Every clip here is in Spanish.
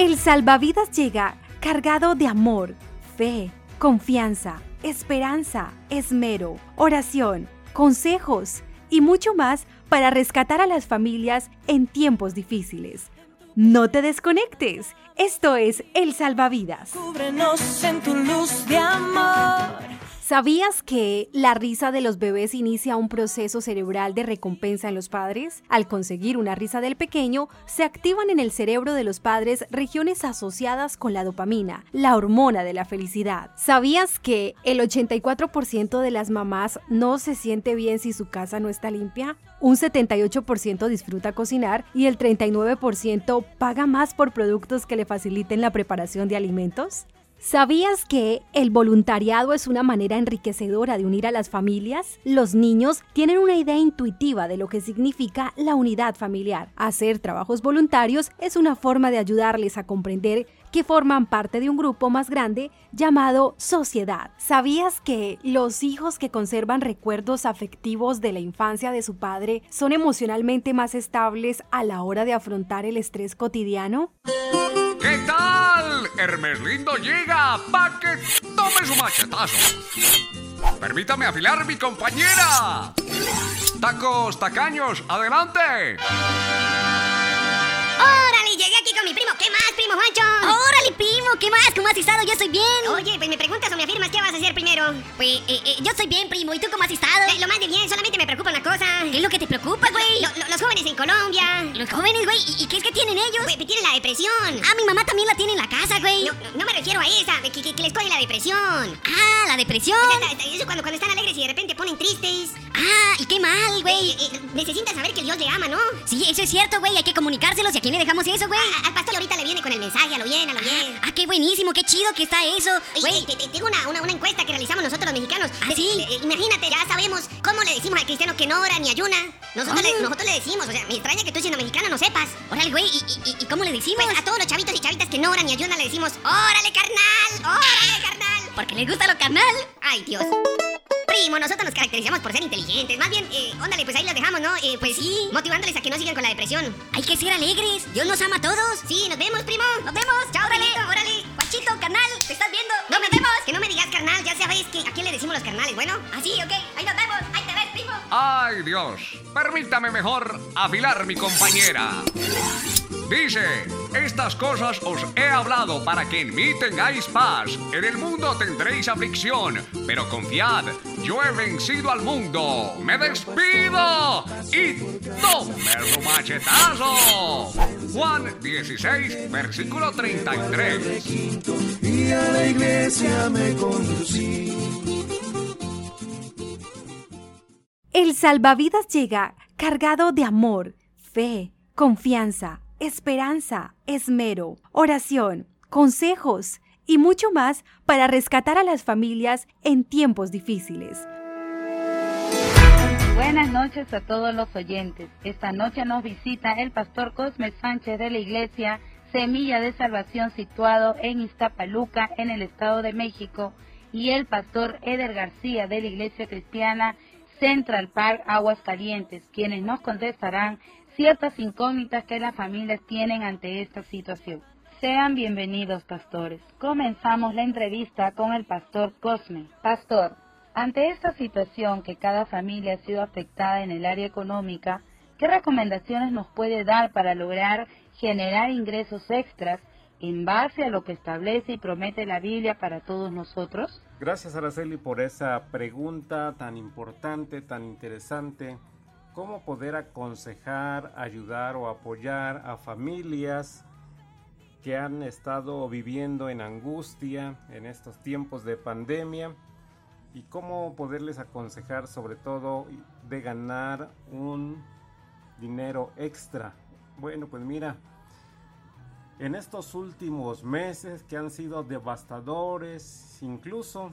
El salvavidas llega cargado de amor, fe, confianza, esperanza, esmero, oración, consejos y mucho más para rescatar a las familias en tiempos difíciles. No te desconectes. Esto es El Salvavidas. Cúbrenos en tu luz de amor. ¿Sabías que la risa de los bebés inicia un proceso cerebral de recompensa en los padres? Al conseguir una risa del pequeño, se activan en el cerebro de los padres regiones asociadas con la dopamina, la hormona de la felicidad. ¿Sabías que el 84% de las mamás no se siente bien si su casa no está limpia? Un 78% disfruta cocinar y el 39% paga más por productos que le faciliten la preparación de alimentos. ¿Sabías que el voluntariado es una manera enriquecedora de unir a las familias? Los niños tienen una idea intuitiva de lo que significa la unidad familiar. Hacer trabajos voluntarios es una forma de ayudarles a comprender que forman parte de un grupo más grande llamado sociedad. ¿Sabías que los hijos que conservan recuerdos afectivos de la infancia de su padre son emocionalmente más estables a la hora de afrontar el estrés cotidiano? ¿Qué tal? Hermes Lindo llega pa' que tome su machetazo. Permítame afilar mi compañera. Tacos, tacaños, adelante. ¡Órale! Llegué aquí con mi primo. ¿Qué más, primo Juancho? ¡Órale, primo! ¿Qué más? ¿Cómo has estado? Yo estoy bien. Oye, pues me preguntas o me afirmas qué vas a hacer primero. Pues, eh, eh, yo estoy bien, primo. ¿Y tú cómo has estado? Eh, lo más de bien, solamente me preocupa una cosa. ¿Qué es lo que te preocupa, güey? Lo- lo- los jóvenes en Colombia. Los jóvenes, güey. ¿Y, y qué es que tienen ellos? Pues, tienen la depresión. Ah, mi mamá también la tiene en la casa, güey. No, no, no me refiero a esa, que, que- que les coge la depresión. Ah, la depresión. O sea, eso cuando, cuando están alegres y de repente ponen tristes. Ah, y qué mal, güey. Eh, eh, necesitan saber que Dios le ama, ¿no? Sí, eso es cierto, güey. Hay que comunicárselos. ¿Y a quién le dejamos eso, güey? Al pastor ahorita le viene con el mensaje, a lo bien, a lo bien. Ah, qué buenísimo, qué chido que está eso. Güey, te, te- tengo una, una, una encuesta que realizamos nosotros los mexicanos. ¿Ah, De- sí? de- imagínate, ya sabemos cómo le decimos al cristiano que no ora ni ayuna. Nosotros, Ah. le, nosotros le decimos, o sea, me extraña que tú siendo mexicano no sepas. órale, güey. ¿Y, y, y cómo le decimos? Pues a todos los chavitos y chavitas que no oran ni ayunan le decimos, órale carnal, órale carnal. Porque les gusta lo carnal. Ay, Dios. Primo, nosotros nos caracterizamos por ser inteligentes. Más bien, eh, óndale, pues ahí los dejamos, ¿no? Eh, pues Sí. motivándoles a que no sigan con la depresión. Hay que ser alegres. Dios nos ama a todos. Sí, nos vemos, primo. Nos vemos. Chao, Órale. Órale. Guachito, carnal, ¿te estás viendo? No me vemos. Que no me digas carnal, ya sabéis que a quién le decimos los carnales, ¿bueno? Así, ok. Ahí nos vemos. Ahí te ves, primo. Ay, Dios. Permítame mejor afilar mi compañera. Dice, estas cosas os he hablado para que en mí tengáis paz. En el mundo tendréis aflicción, pero confiad, yo he vencido al mundo. Me despido y tome su machetazo. Juan 16, versículo 33. Y a la iglesia me conducí. El salvavidas llega cargado de amor, fe, confianza, esperanza, esmero, oración, consejos y mucho más para rescatar a las familias en tiempos difíciles. Buenas noches a todos los oyentes. Esta noche nos visita el pastor Cosme Sánchez de la iglesia Semilla de Salvación situado en Iztapaluca, en el Estado de México, y el pastor Eder García de la iglesia cristiana Central Park Aguascalientes, quienes nos contestarán ciertas incógnitas que las familias tienen ante esta situación. Sean bienvenidos, pastores. Comenzamos la entrevista con el pastor Cosme. Pastor, ante esta situación que cada familia ha sido afectada en el área económica, ¿qué recomendaciones nos puede dar para lograr generar ingresos extras en base a lo que establece y promete la Biblia para todos nosotros? Gracias Araceli por esa pregunta tan importante, tan interesante. ¿Cómo poder aconsejar, ayudar o apoyar a familias que han estado viviendo en angustia en estos tiempos de pandemia? ¿Y cómo poderles aconsejar sobre todo de ganar un dinero extra? Bueno, pues mira, en estos últimos meses que han sido devastadores, incluso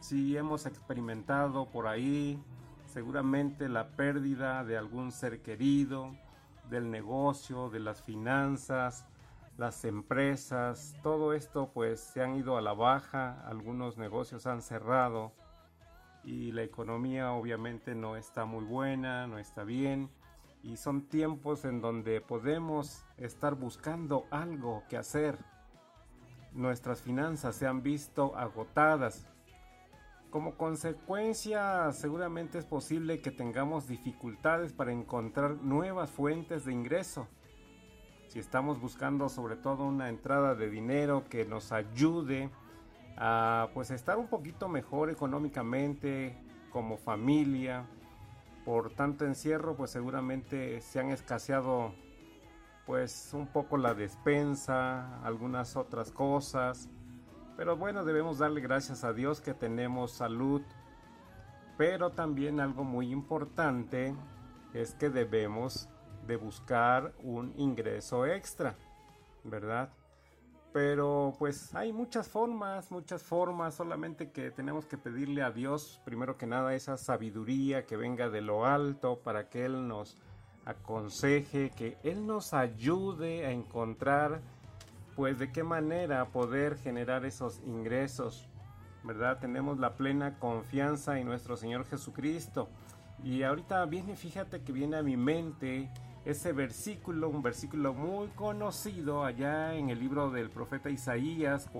si hemos experimentado por ahí seguramente la pérdida de algún ser querido, del negocio, de las finanzas, las empresas, todo esto pues se han ido a la baja, algunos negocios han cerrado y la economía obviamente no está muy buena, no está bien y son tiempos en donde podemos estar buscando algo que hacer. Nuestras finanzas se han visto agotadas. Como consecuencia, seguramente es posible que tengamos dificultades para encontrar nuevas fuentes de ingreso. Si estamos buscando sobre todo una entrada de dinero que nos ayude a pues estar un poquito mejor económicamente como familia, por tanto encierro, pues seguramente se han escaseado pues un poco la despensa, algunas otras cosas. Pero bueno, debemos darle gracias a Dios que tenemos salud. Pero también algo muy importante es que debemos de buscar un ingreso extra, ¿verdad? Pero pues hay muchas formas, muchas formas, solamente que tenemos que pedirle a Dios, primero que nada, esa sabiduría que venga de lo alto para que Él nos aconseje, que Él nos ayude a encontrar pues de qué manera poder generar esos ingresos, ¿verdad? Tenemos la plena confianza en nuestro Señor Jesucristo. Y ahorita viene, fíjate que viene a mi mente ese versículo, un versículo muy conocido allá en el libro del profeta Isaías,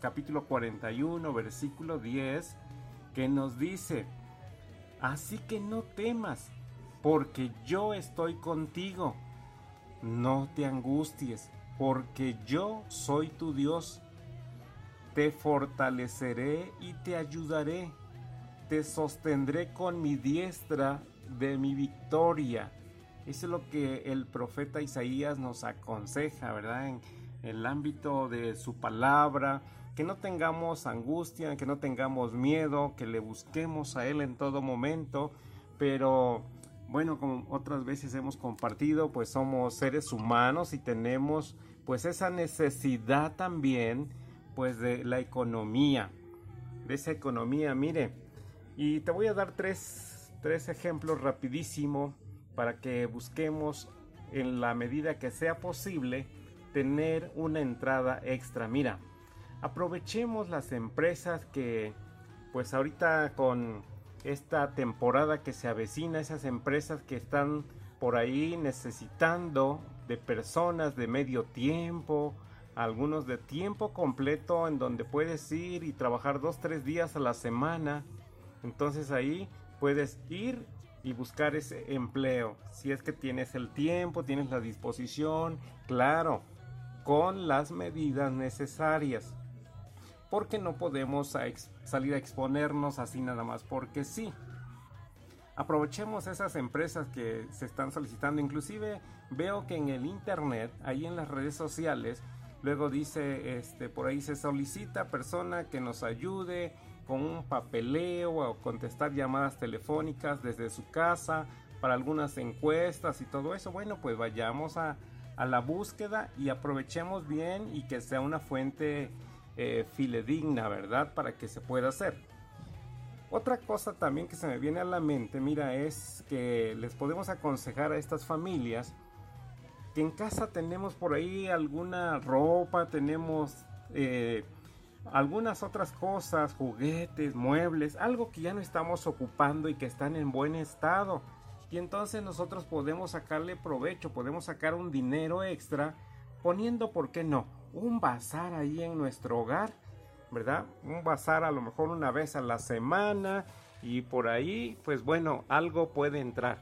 capítulo 41, versículo 10, que nos dice, así que no temas, porque yo estoy contigo, no te angusties, porque yo soy tu Dios, te fortaleceré y te ayudaré, te sostendré con mi diestra de mi victoria. Eso es lo que el profeta Isaías nos aconseja, ¿verdad? En el ámbito de su palabra, que no tengamos angustia, que no tengamos miedo, que le busquemos a Él en todo momento, pero bueno, como otras veces hemos compartido, pues somos seres humanos y tenemos pues esa necesidad también pues de la economía, de esa economía, mire, y te voy a dar tres, tres ejemplos rapidísimo para que busquemos en la medida que sea posible tener una entrada extra. Mira, aprovechemos las empresas que pues ahorita con esta temporada que se avecina, esas empresas que están por ahí necesitando de personas de medio tiempo, algunos de tiempo completo en donde puedes ir y trabajar dos, tres días a la semana. Entonces ahí puedes ir y buscar ese empleo. Si es que tienes el tiempo, tienes la disposición, claro, con las medidas necesarias. Porque no podemos salir a exponernos así nada más porque sí. Aprovechemos esas empresas que se están solicitando. Inclusive veo que en el internet, ahí en las redes sociales, luego dice, este, por ahí se solicita persona que nos ayude con un papeleo o contestar llamadas telefónicas desde su casa para algunas encuestas y todo eso. Bueno, pues vayamos a, la búsqueda y aprovechemos bien y que sea una fuente eh, filedigna, ¿verdad? Para que se pueda hacer. Otra cosa también que se me viene a la mente, mira, es que les podemos aconsejar a estas familias que en casa tenemos por ahí alguna ropa, tenemos eh, algunas otras cosas, juguetes, muebles, algo que ya no estamos ocupando y que están en buen estado. Y entonces nosotros podemos sacarle provecho, podemos sacar un dinero extra poniendo, ¿por qué no? Un bazar ahí en nuestro hogar, ¿verdad? Un bazar a lo mejor una vez a la semana y por ahí, pues bueno, algo puede entrar.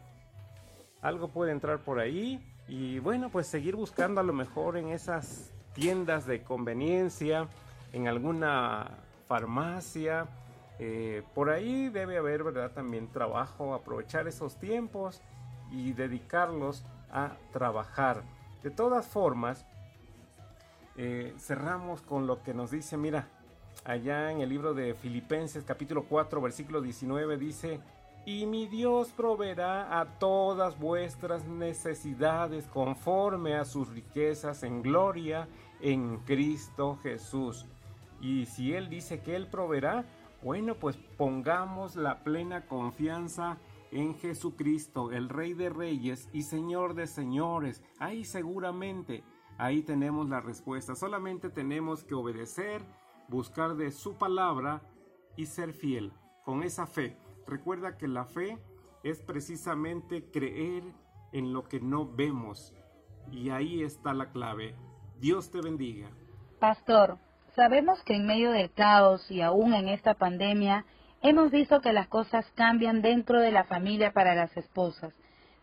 Algo puede entrar por ahí y bueno, pues seguir buscando a lo mejor en esas tiendas de conveniencia en alguna farmacia. Eh, por ahí debe haber, ¿verdad? También trabajo, aprovechar esos tiempos y dedicarlos a trabajar. De todas formas, eh, cerramos con lo que nos dice, mira, allá en el libro de Filipenses capítulo 4 versículo 19 dice, y mi Dios proveerá a todas vuestras necesidades conforme a sus riquezas en gloria en Cristo Jesús. Y si Él dice que Él proveerá, bueno, pues pongamos la plena confianza en Jesucristo, el Rey de Reyes y Señor de Señores. Ahí seguramente, ahí tenemos la respuesta. Solamente tenemos que obedecer, buscar de su palabra y ser fiel con esa fe. Recuerda que la fe es precisamente creer en lo que no vemos. Y ahí está la clave. Dios te bendiga. Pastor, sabemos que en medio del caos y aún en esta pandemia, hemos visto que las cosas cambian dentro de la familia para las esposas.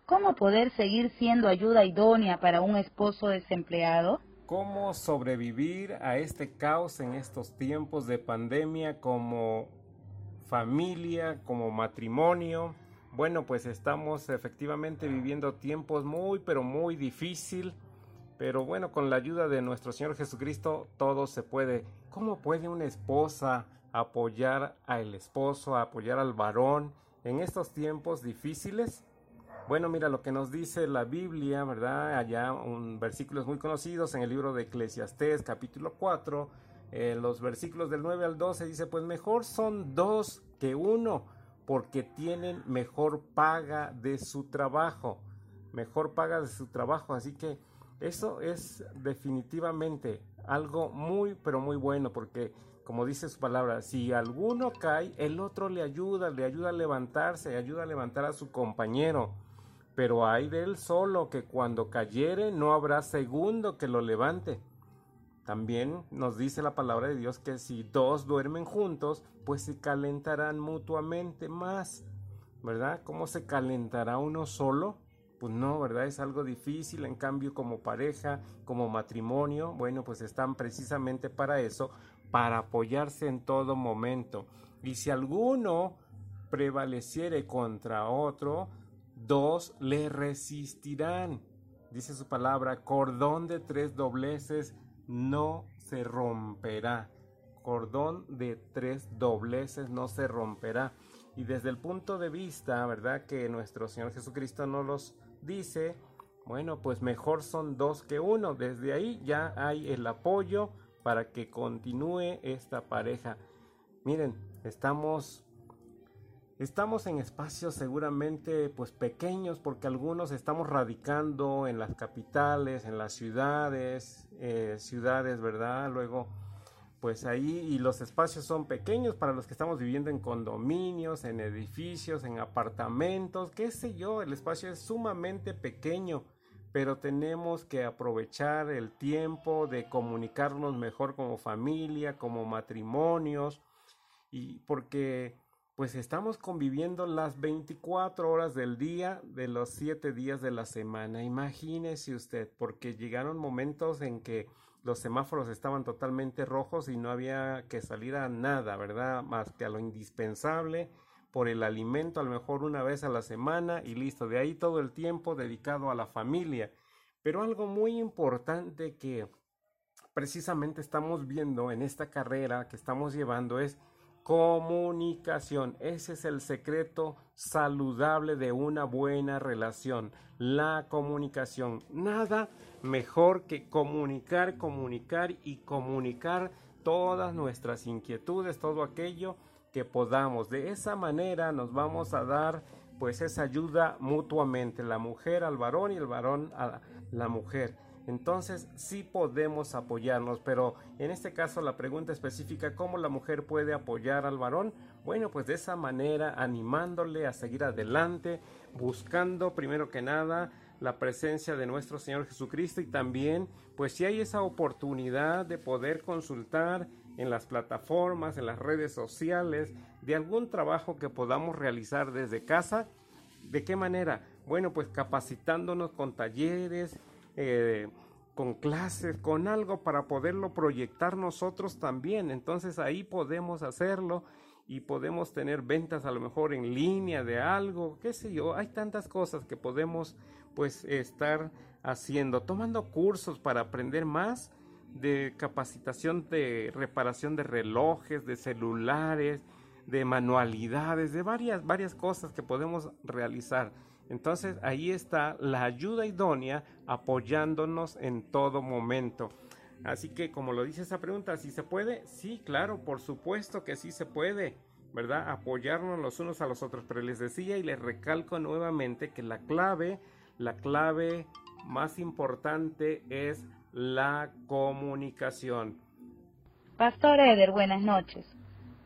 ¿Cómo poder seguir siendo ayuda idónea para un esposo desempleado? ¿Cómo sobrevivir a este caos en estos tiempos de pandemia como familia, como matrimonio? Bueno, pues estamos efectivamente viviendo tiempos muy, pero muy difícil. Pero bueno, con la ayuda de nuestro Señor Jesucristo todo se puede. ¿Cómo puede una esposa apoyar al esposo, apoyar al varón en estos tiempos difíciles? Bueno, mira lo que nos dice la Biblia, ¿verdad? Allá un versículos muy conocidos en el libro de Eclesiastés, capítulo 4, en los versículos del 9 al 12 dice, pues mejor son dos que uno, porque tienen mejor paga de su trabajo, mejor paga de su trabajo, así que eso es definitivamente algo muy, pero muy bueno, porque como dice su palabra, si alguno cae, el otro le ayuda, le ayuda a levantarse, ayuda a levantar a su compañero pero hay de él solo que cuando cayere no habrá segundo que lo levante. También nos dice la palabra de Dios que si dos duermen juntos, pues se calentarán mutuamente más. ¿Verdad? ¿Cómo se calentará uno solo? Pues no, ¿verdad? Es algo difícil. En cambio, como pareja, como matrimonio, bueno, pues están precisamente para eso, para apoyarse en todo momento. Y si alguno prevaleciere contra otro, dos le resistirán. Dice su palabra, cordón de tres dobleces no se romperá. Cordón de tres dobleces no se romperá. Y desde el punto de vista, ¿verdad? Que nuestro Señor Jesucristo no los dice, bueno, pues mejor son dos que uno. Desde ahí ya hay el apoyo para que continúe esta pareja. Miren, estamos Estamos en espacios seguramente pues pequeños porque algunos estamos radicando en las capitales, en las ciudades, eh, ciudades, ¿verdad? Luego pues ahí y los espacios son pequeños para los que estamos viviendo en condominios, en edificios, en apartamentos, qué sé yo, el espacio es sumamente pequeño, pero tenemos que aprovechar el tiempo de comunicarnos mejor como familia, como matrimonios y porque pues estamos conviviendo las 24 horas del día de los 7 días de la semana. Imagínese usted, porque llegaron momentos en que los semáforos estaban totalmente rojos y no había que salir a nada, ¿verdad? Más que a lo indispensable por el alimento, a lo mejor una vez a la semana y listo. De ahí todo el tiempo dedicado a la familia. Pero algo muy importante que precisamente estamos viendo en esta carrera que estamos llevando es Comunicación. Ese es el secreto saludable de una buena relación. La comunicación. Nada mejor que comunicar, comunicar y comunicar todas nuestras inquietudes, todo aquello que podamos. De esa manera nos vamos a dar pues esa ayuda mutuamente, la mujer al varón y el varón a la mujer. Entonces sí podemos apoyarnos, pero en este caso la pregunta específica, ¿cómo la mujer puede apoyar al varón? Bueno, pues de esa manera, animándole a seguir adelante, buscando primero que nada la presencia de nuestro Señor Jesucristo y también, pues si hay esa oportunidad de poder consultar en las plataformas, en las redes sociales, de algún trabajo que podamos realizar desde casa, ¿de qué manera? Bueno, pues capacitándonos con talleres, eh, con clases, con algo para poderlo proyectar nosotros también. Entonces ahí podemos hacerlo y podemos tener ventas a lo mejor en línea de algo, qué sé yo. Hay tantas cosas que podemos pues estar haciendo, tomando cursos para aprender más de capacitación de reparación de relojes, de celulares, de manualidades, de varias varias cosas que podemos realizar. Entonces ahí está la ayuda idónea apoyándonos en todo momento. Así que como lo dice esa pregunta, ¿si se puede? Sí, claro, por supuesto que sí se puede, ¿verdad? Apoyarnos los unos a los otros. Pero les decía y les recalco nuevamente que la clave, la clave más importante es la comunicación. Pastor Eder, buenas noches.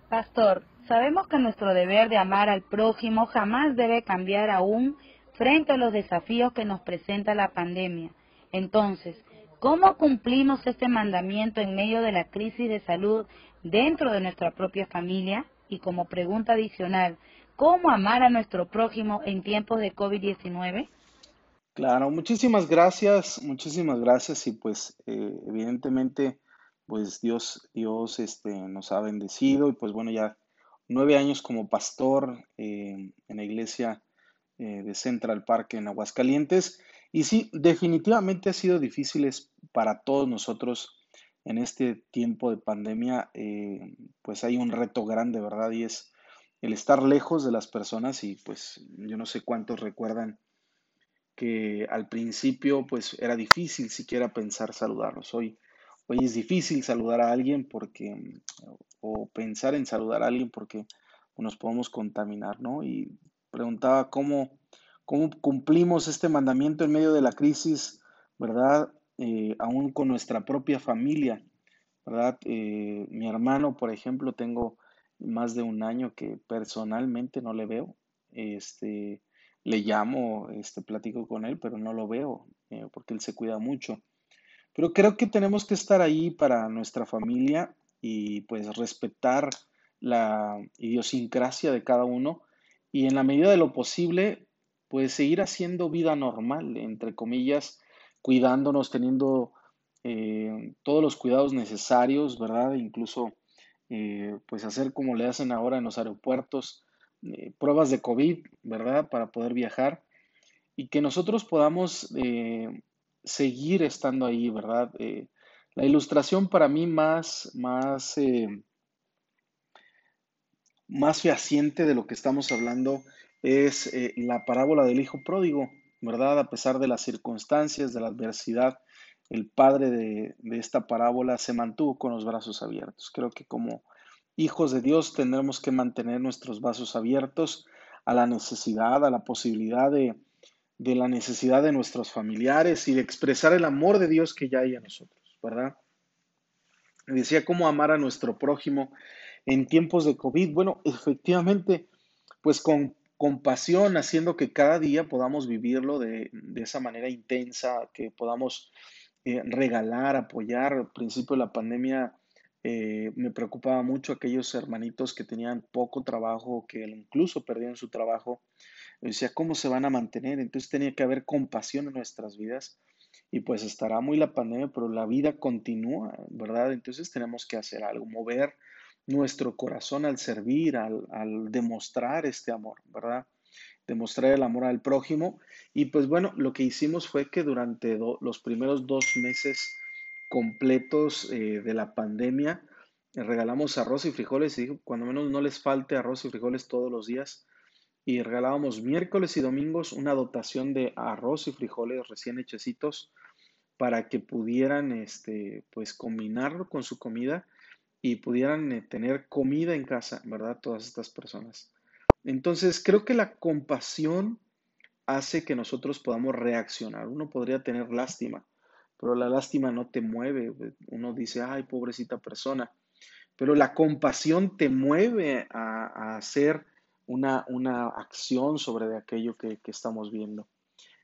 Pastor, sabemos que nuestro deber de amar al prójimo jamás debe cambiar aún frente a los desafíos que nos presenta la pandemia. Entonces, ¿cómo cumplimos este mandamiento en medio de la crisis de salud dentro de nuestra propia familia? Y como pregunta adicional, ¿cómo amar a nuestro prójimo en tiempos de COVID-19? Claro, muchísimas gracias, muchísimas gracias y pues eh, evidentemente pues Dios, Dios este, nos ha bendecido y pues bueno ya nueve años como pastor eh, en la iglesia eh, de Central Park en Aguascalientes y sí, definitivamente ha sido difícil para todos nosotros en este tiempo de pandemia, pues hay un reto grande, ¿verdad? Y es el estar lejos de las personas y pues yo no sé cuántos recuerdan que al principio pues era difícil siquiera pensar saludarlos. Hoy, hoy es difícil saludar a alguien porque, o pensar en saludar a alguien porque nos podemos contaminar, ¿no? Y preguntaba cómo, cómo cumplimos este mandamiento en medio de la crisis, ¿verdad? Eh, aún con nuestra propia familia, ¿verdad? Eh, mi hermano, por ejemplo, tengo más de un año que personalmente no le veo. Este, le llamo, este, platico con él, pero no lo veo eh, porque él se cuida mucho. Pero creo que tenemos que estar ahí para nuestra familia y pues respetar la idiosincrasia de cada uno y en la medida de lo posible pues seguir haciendo vida normal, entre comillas, cuidándonos, teniendo eh, todos los cuidados necesarios, ¿verdad? Incluso eh, pues hacer como le hacen ahora en los aeropuertos, eh, pruebas de COVID, ¿verdad? Para poder viajar y que nosotros podamos seguir estando ahí, ¿verdad? La ilustración para mí más, más, más fehaciente de lo que estamos hablando es la parábola del hijo pródigo, ¿verdad? A pesar de las circunstancias, de la adversidad, el padre de, de esta parábola se mantuvo con los brazos abiertos. Creo que como hijos de Dios tendremos que mantener nuestros vasos abiertos a la necesidad, a la posibilidad de, la necesidad de nuestros familiares y de expresar el amor de Dios que ya hay en nosotros, ¿verdad? Decía cómo amar a nuestro prójimo en tiempos de COVID. Bueno, efectivamente, pues con compasión, haciendo que cada día podamos vivirlo de, esa manera intensa, que podamos eh, regalar, apoyar. Al principio de la pandemia eh, me preocupaba mucho aquellos hermanitos que tenían poco trabajo, que incluso perdían su trabajo. decía, ¿cómo se van a mantener? Entonces tenía que haber compasión en nuestras vidas. Y pues estará muy la pandemia, pero la vida continúa, ¿verdad? Entonces tenemos que hacer algo, mover nuestro corazón al servir, al, demostrar este amor, ¿verdad? Demostrar el amor al prójimo. Y pues bueno, lo que hicimos fue que durante los primeros dos meses completos eh, de la pandemia. regalamos arroz y frijoles y cuando menos no les falte arroz y frijoles todos los días. Y regalábamos miércoles y domingos una dotación de arroz y frijoles recién hechecitos para que pudieran este, pues combinarlo con su comida y pudieran eh, tener comida en casa, ¿verdad? Todas estas personas. Entonces, creo que la compasión hace que nosotros podamos reaccionar. Uno podría tener lástima, pero la lástima no te mueve. Uno dice, ay, pobrecita persona. Pero la compasión te mueve a, hacer una, una, acción sobre aquello que, estamos viendo.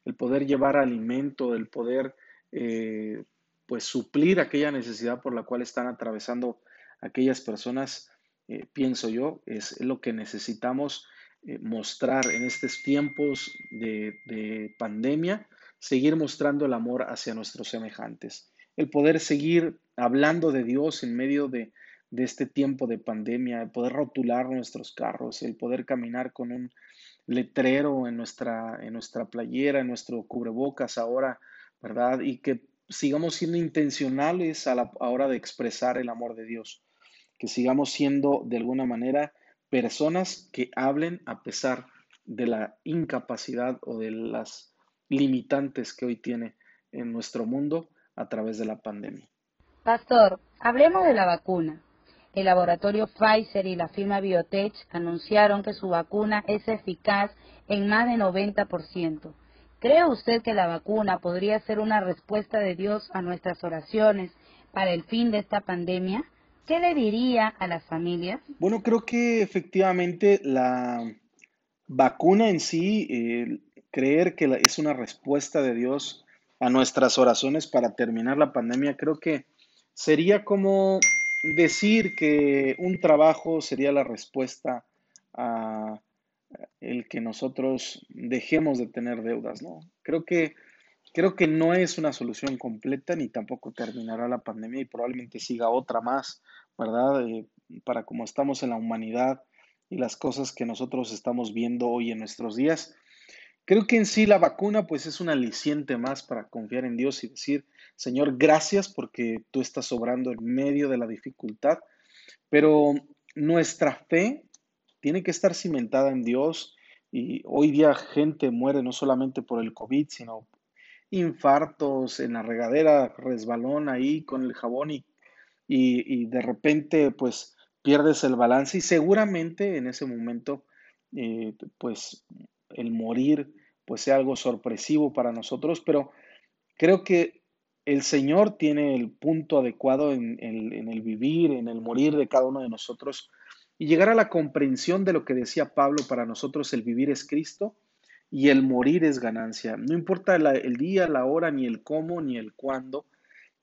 El poder llevar alimento, el poder eh, pues suplir aquella necesidad por la cual están atravesando aquellas personas, eh, pienso yo, es lo que necesitamos eh, mostrar en estos tiempos de, de pandemia seguir mostrando el amor hacia nuestros semejantes, el poder seguir hablando de Dios en medio de, este tiempo de pandemia, el poder rotular nuestros carros, el poder caminar con un letrero en nuestra, en nuestra playera, en nuestro cubrebocas ahora, ¿verdad? Y que sigamos siendo intencionales a la hora de expresar el amor de Dios, que sigamos siendo de alguna manera personas que hablen a pesar de la incapacidad o de las limitantes que hoy tiene en nuestro mundo a través de la pandemia. Pastor, hablemos de la vacuna. El laboratorio Pfizer y la firma Biotech anunciaron que su vacuna es eficaz en más de 90%. ¿Cree usted que la vacuna podría ser una respuesta de Dios a nuestras oraciones para el fin de esta pandemia? ¿Qué le diría a las familias? Bueno, creo que efectivamente la vacuna en sí, creer que es una respuesta de Dios a nuestras oraciones para terminar la pandemia, creo que sería como decir que un trabajo sería la respuesta a el que nosotros dejemos de tener deudas, ¿no? Creo que creo que no es una solución completa ni tampoco terminará la pandemia y probablemente siga otra más, ¿verdad? Eh, para como estamos en la humanidad y las cosas que nosotros estamos viendo hoy en nuestros días. Creo que en sí la vacuna pues es un aliciente más para confiar en Dios y decir, Señor, gracias porque tú estás sobrando en medio de la dificultad, pero nuestra fe tiene que estar cimentada en Dios y hoy día gente muere no solamente por el COVID, sino infartos en la regadera, resbalón ahí con el jabón y, y, de repente pues pierdes el balance y seguramente en ese momento eh, pues el morir pues sea algo sorpresivo para nosotros, pero creo que el Señor tiene el punto adecuado en, el vivir, en el morir de cada uno de nosotros y llegar a la comprensión de lo que decía Pablo, para nosotros el vivir es Cristo y el morir es ganancia. No importa el día, la hora, ni el cómo, ni el cuándo,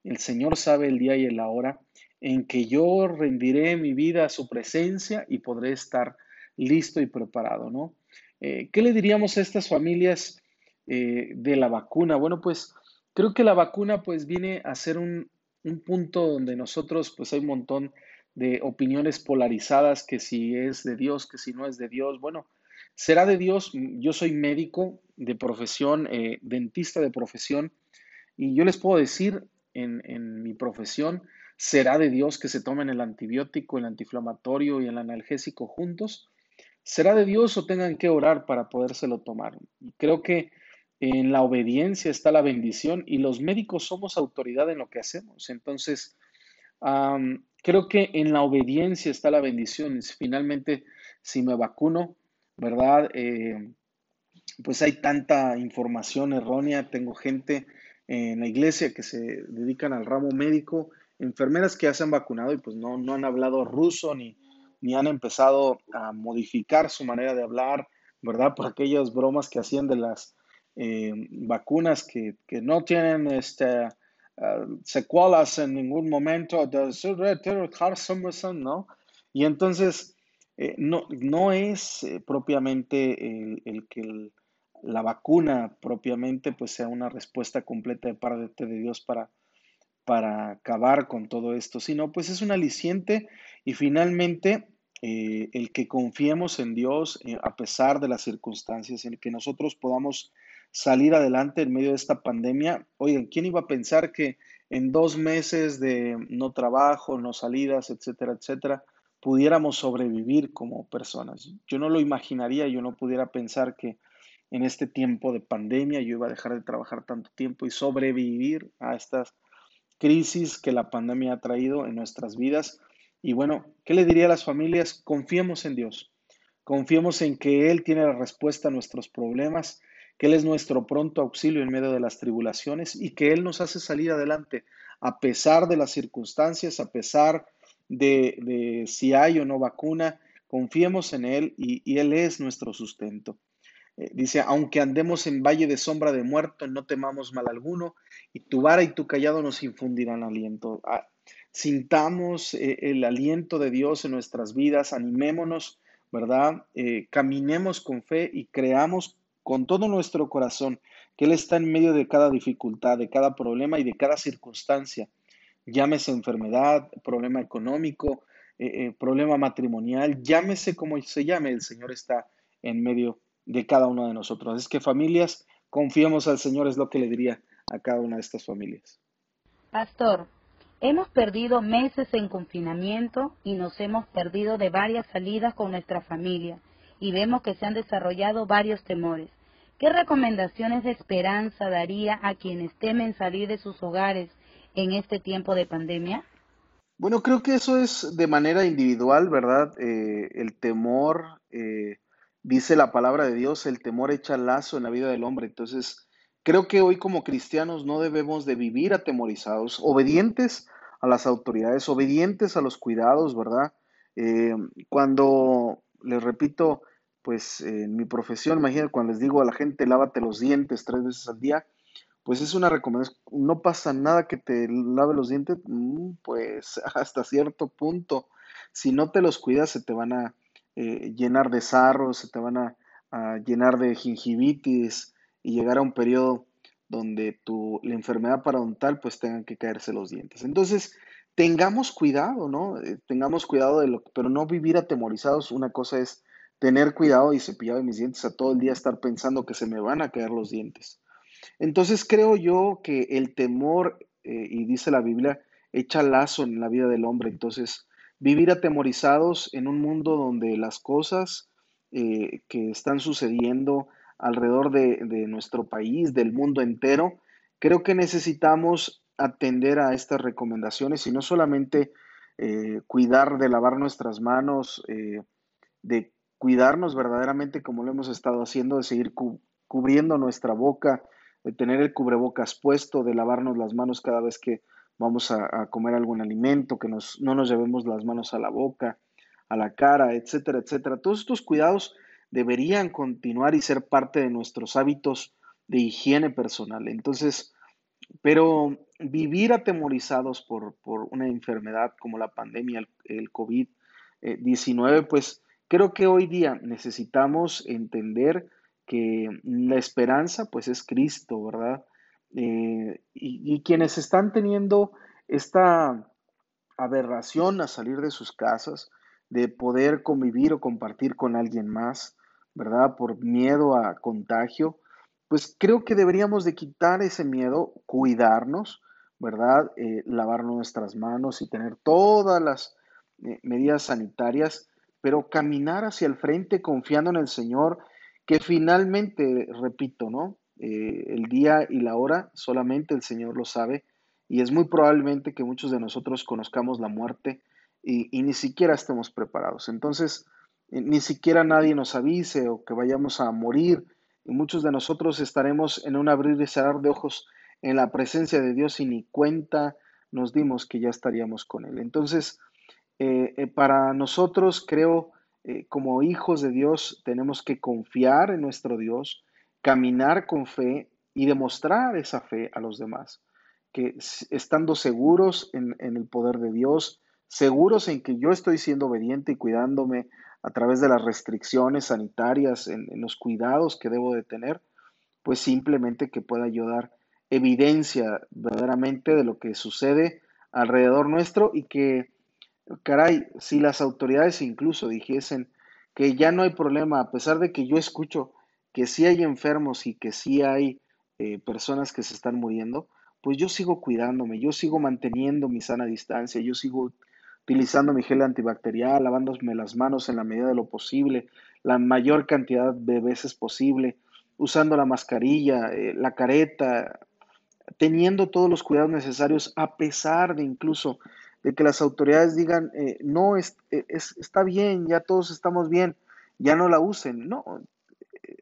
el Señor sabe el día y la hora en que yo rendiré mi vida a su presencia y podré estar listo y preparado, ¿no? Eh, ¿Qué le diríamos a estas familias eh, de la vacuna? Bueno, pues creo que la vacuna pues viene a ser un, punto donde nosotros pues hay un montón de opiniones polarizadas que si es de Dios, que si no es de Dios. Bueno, será de Dios. Yo soy médico de profesión, eh, dentista de profesión, y yo les puedo decir en, mi profesión, será de Dios que se tomen el antibiótico, el antiinflamatorio y el analgésico juntos será de Dios o tengan que orar para podérselo tomar. creo que en la obediencia está la bendición y los médicos somos autoridad en lo que hacemos. Entonces, creo que en la obediencia está la bendición. Finalmente, si me vacuno, ¿verdad? Eh, pues hay tanta información errónea. Tengo gente en la iglesia que se dedican al ramo médico, enfermeras que ya se han vacunado y pues no, no han hablado ruso ni, ni han empezado a modificar su manera de hablar, ¿verdad? Por aquellas bromas que hacían de las eh, vacunas que, no tienen este, ah, secuelas en ningún momento, ¿no? Y entonces, eh, no, no es eh, propiamente el, que la vacuna propiamente pues sea una respuesta completa de parte de Dios para, para acabar con todo esto, sino pues es un aliciente y finalmente eh, el que confiemos en Dios a pesar de las circunstancias, en el que nosotros podamos salir adelante en medio de esta pandemia. Oigan, ¿quién iba a pensar que en dos meses de no trabajo, no salidas, etcétera, etcétera, pudiéramos sobrevivir como personas? Yo no lo imaginaría, yo no pudiera pensar que en este tiempo de pandemia yo iba a dejar de trabajar tanto tiempo y sobrevivir a estas crisis que la pandemia ha traído en nuestras vidas. Y bueno, ¿qué le diría a las familias? Confiemos en Dios. Confiemos en que Él tiene la respuesta a nuestros problemas, que Él es nuestro pronto auxilio en medio de las tribulaciones y que Él nos hace salir adelante a pesar de las circunstancias, a pesar de, si hay o no vacuna. Confiemos en Él y Él es nuestro sustento. Eh, dice, aunque andemos en valle de sombra de muerto, no temamos mal alguno, y tu vara y tu callado nos infundirán aliento. Ah, sintamos eh, el aliento de Dios en nuestras vidas, animémonos, ¿verdad? Eh, caminemos con fe y creamos con todo nuestro corazón que Él está en medio de cada dificultad, de cada problema y de cada circunstancia. Llámese enfermedad, problema económico, problema matrimonial, llámese como se llame, el Señor está en medio de cada uno de nosotros. Es que familias, confiemos al Señor, es lo que le diría a cada una de estas familias. Pastor, hemos perdido meses en confinamiento y nos hemos perdido de varias salidas con nuestra familia y vemos que se han desarrollado varios temores. ¿Qué recomendaciones de esperanza daría a quienes temen salir de sus hogares en este tiempo de pandemia? Bueno, creo que eso es de manera individual, ¿verdad? Eh, el temor eh, dice la palabra de Dios, el temor echa lazo en la vida del hombre. Entonces, creo que hoy como cristianos no debemos de vivir atemorizados, obedientes a las autoridades, obedientes a los cuidados, ¿verdad? Eh, cuando, les repito, pues en mi profesión, imagínate cuando les digo a la gente, lávate los dientes tres veces al día, pues es una recomendación. No pasa nada que te lave los dientes, mm, pues hasta cierto punto. Si no te los cuidas, se te van a eh, llenar de sarro, se te van a, llenar de gingivitis y llegar a un periodo donde tu, la enfermedad parodontal pues tengan que caerse los dientes. Entonces, tengamos cuidado, ¿no? Eh, tengamos cuidado de lo, pero no vivir atemorizados. Una cosa es tener cuidado y cepillar mis dientes a todo el día, estar pensando que se me van a caer los dientes. Entonces creo yo que el temor, eh, y dice la Biblia, echa lazo en la vida del hombre. Entonces, vivir atemorizados en un mundo donde las cosas eh, que están sucediendo alrededor de, de nuestro país, del mundo entero, creo que necesitamos atender a estas recomendaciones y no solamente eh, cuidar de lavar nuestras manos, de cuidarnos verdaderamente como lo hemos estado haciendo, de seguir cu- cubriendo nuestra boca, de tener el cubrebocas puesto, de lavarnos las manos cada vez que vamos a, comer algún alimento, que nos, no nos llevemos las manos a la boca, a la cara, etcétera, etcétera. Todos estos cuidados deberían continuar y ser parte de nuestros hábitos de higiene personal. Entonces, pero vivir atemorizados por, por una enfermedad como la pandemia, el, el COVID-19, pues creo que hoy día necesitamos entender que la esperanza pues es Cristo, ¿verdad? Eh, y, quienes están teniendo esta aberración a salir de sus casas, de poder convivir o compartir con alguien más, ¿verdad? Por miedo a contagio, pues creo que deberíamos de quitar ese miedo, cuidarnos, ¿verdad? Eh, lavar nuestras manos y tener todas las eh, medidas sanitarias, pero caminar hacia el frente confiando en el Señor, que finalmente, repito, ¿no? Eh, el día y la hora solamente el Señor lo sabe y es muy probablemente que muchos de nosotros conozcamos la muerte y, ni siquiera estemos preparados. Entonces, eh, ni siquiera nadie nos avise o que vayamos a morir y muchos de nosotros estaremos en un abrir y cerrar de ojos en la presencia de Dios y ni cuenta nos dimos que ya estaríamos con Él. Entonces, eh, para nosotros creo, eh, como hijos de Dios, tenemos que confiar en nuestro Dios, caminar con fe y demostrar esa fe a los demás, que estando seguros en, en el poder de Dios, seguros en que yo estoy siendo obediente y cuidándome a través de las restricciones sanitarias, en, en, los cuidados que debo de tener, pues simplemente que pueda yo dar evidencia verdaderamente de lo que sucede alrededor nuestro y que, caray, si las autoridades incluso dijesen que ya no hay problema, a pesar de que yo escucho que sí hay enfermos y que sí hay eh, personas que se están muriendo, pues yo sigo cuidándome, yo sigo manteniendo mi sana distancia, yo sigo utilizando mi gel antibacterial, lavándome las manos en la medida de lo posible, la mayor cantidad de veces posible, usando la mascarilla, eh, la careta, teniendo todos los cuidados necesarios, a pesar de incluso de que las autoridades digan, eh, no, es, es, está bien, ya todos estamos bien, ya no la usen. No,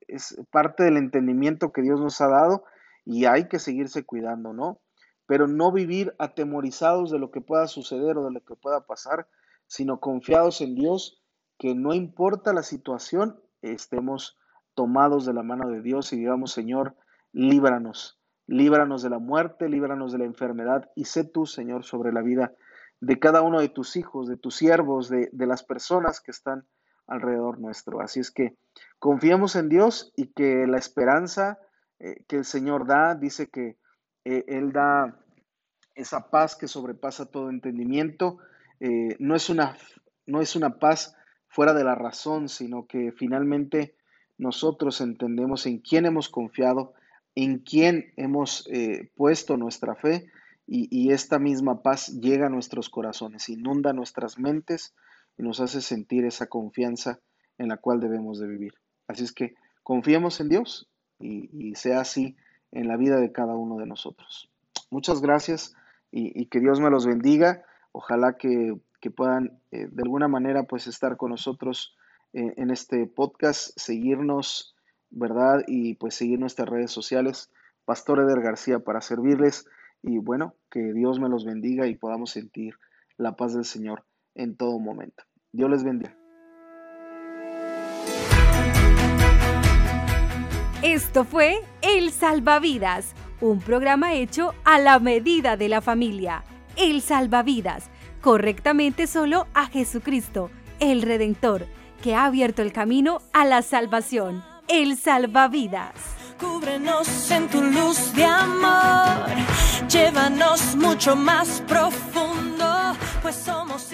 es parte del entendimiento que Dios nos ha dado y hay que seguirse cuidando, ¿no? pero no vivir atemorizados de lo que pueda suceder o de lo que pueda pasar, sino confiados en Dios, que no importa la situación, estemos tomados de la mano de Dios y digamos, Señor, líbranos, líbranos de la muerte, líbranos de la enfermedad y sé tú, Señor, sobre la vida de cada uno de tus hijos, de tus siervos, de, de las personas que están alrededor nuestro. Así es que confiemos en Dios y que la esperanza eh, que el Señor da, dice que eh, Él da esa paz que sobrepasa todo entendimiento. Eh, no, es una, no es una paz fuera de la razón, sino que finalmente nosotros entendemos en quién hemos confiado, en quién hemos puesto nuestra fe y, esta misma paz llega a nuestros corazones, inunda nuestras mentes y nos hace sentir esa confianza en la cual debemos de vivir. Así es que confiemos en Dios y, sea así en la vida de cada uno de nosotros. Muchas gracias y, que Dios me los bendiga. Ojalá que, que puedan eh, de alguna manera pues estar con nosotros eh, en este podcast, seguirnos, ¿verdad? Y pues seguir nuestras redes sociales. Pastor Eder García para servirles y bueno, que Dios me los bendiga y podamos sentir la paz del Señor en todo momento. Dios les bendiga. Esto fue El Salvavidas, un programa hecho a la medida de la familia. El Salvavidas, correctamente solo a Jesucristo, el Redentor, que ha abierto el camino a la salvación. El Salvavidas. Cúbrenos en tu luz de amor, llévanos mucho más profundo, pues somos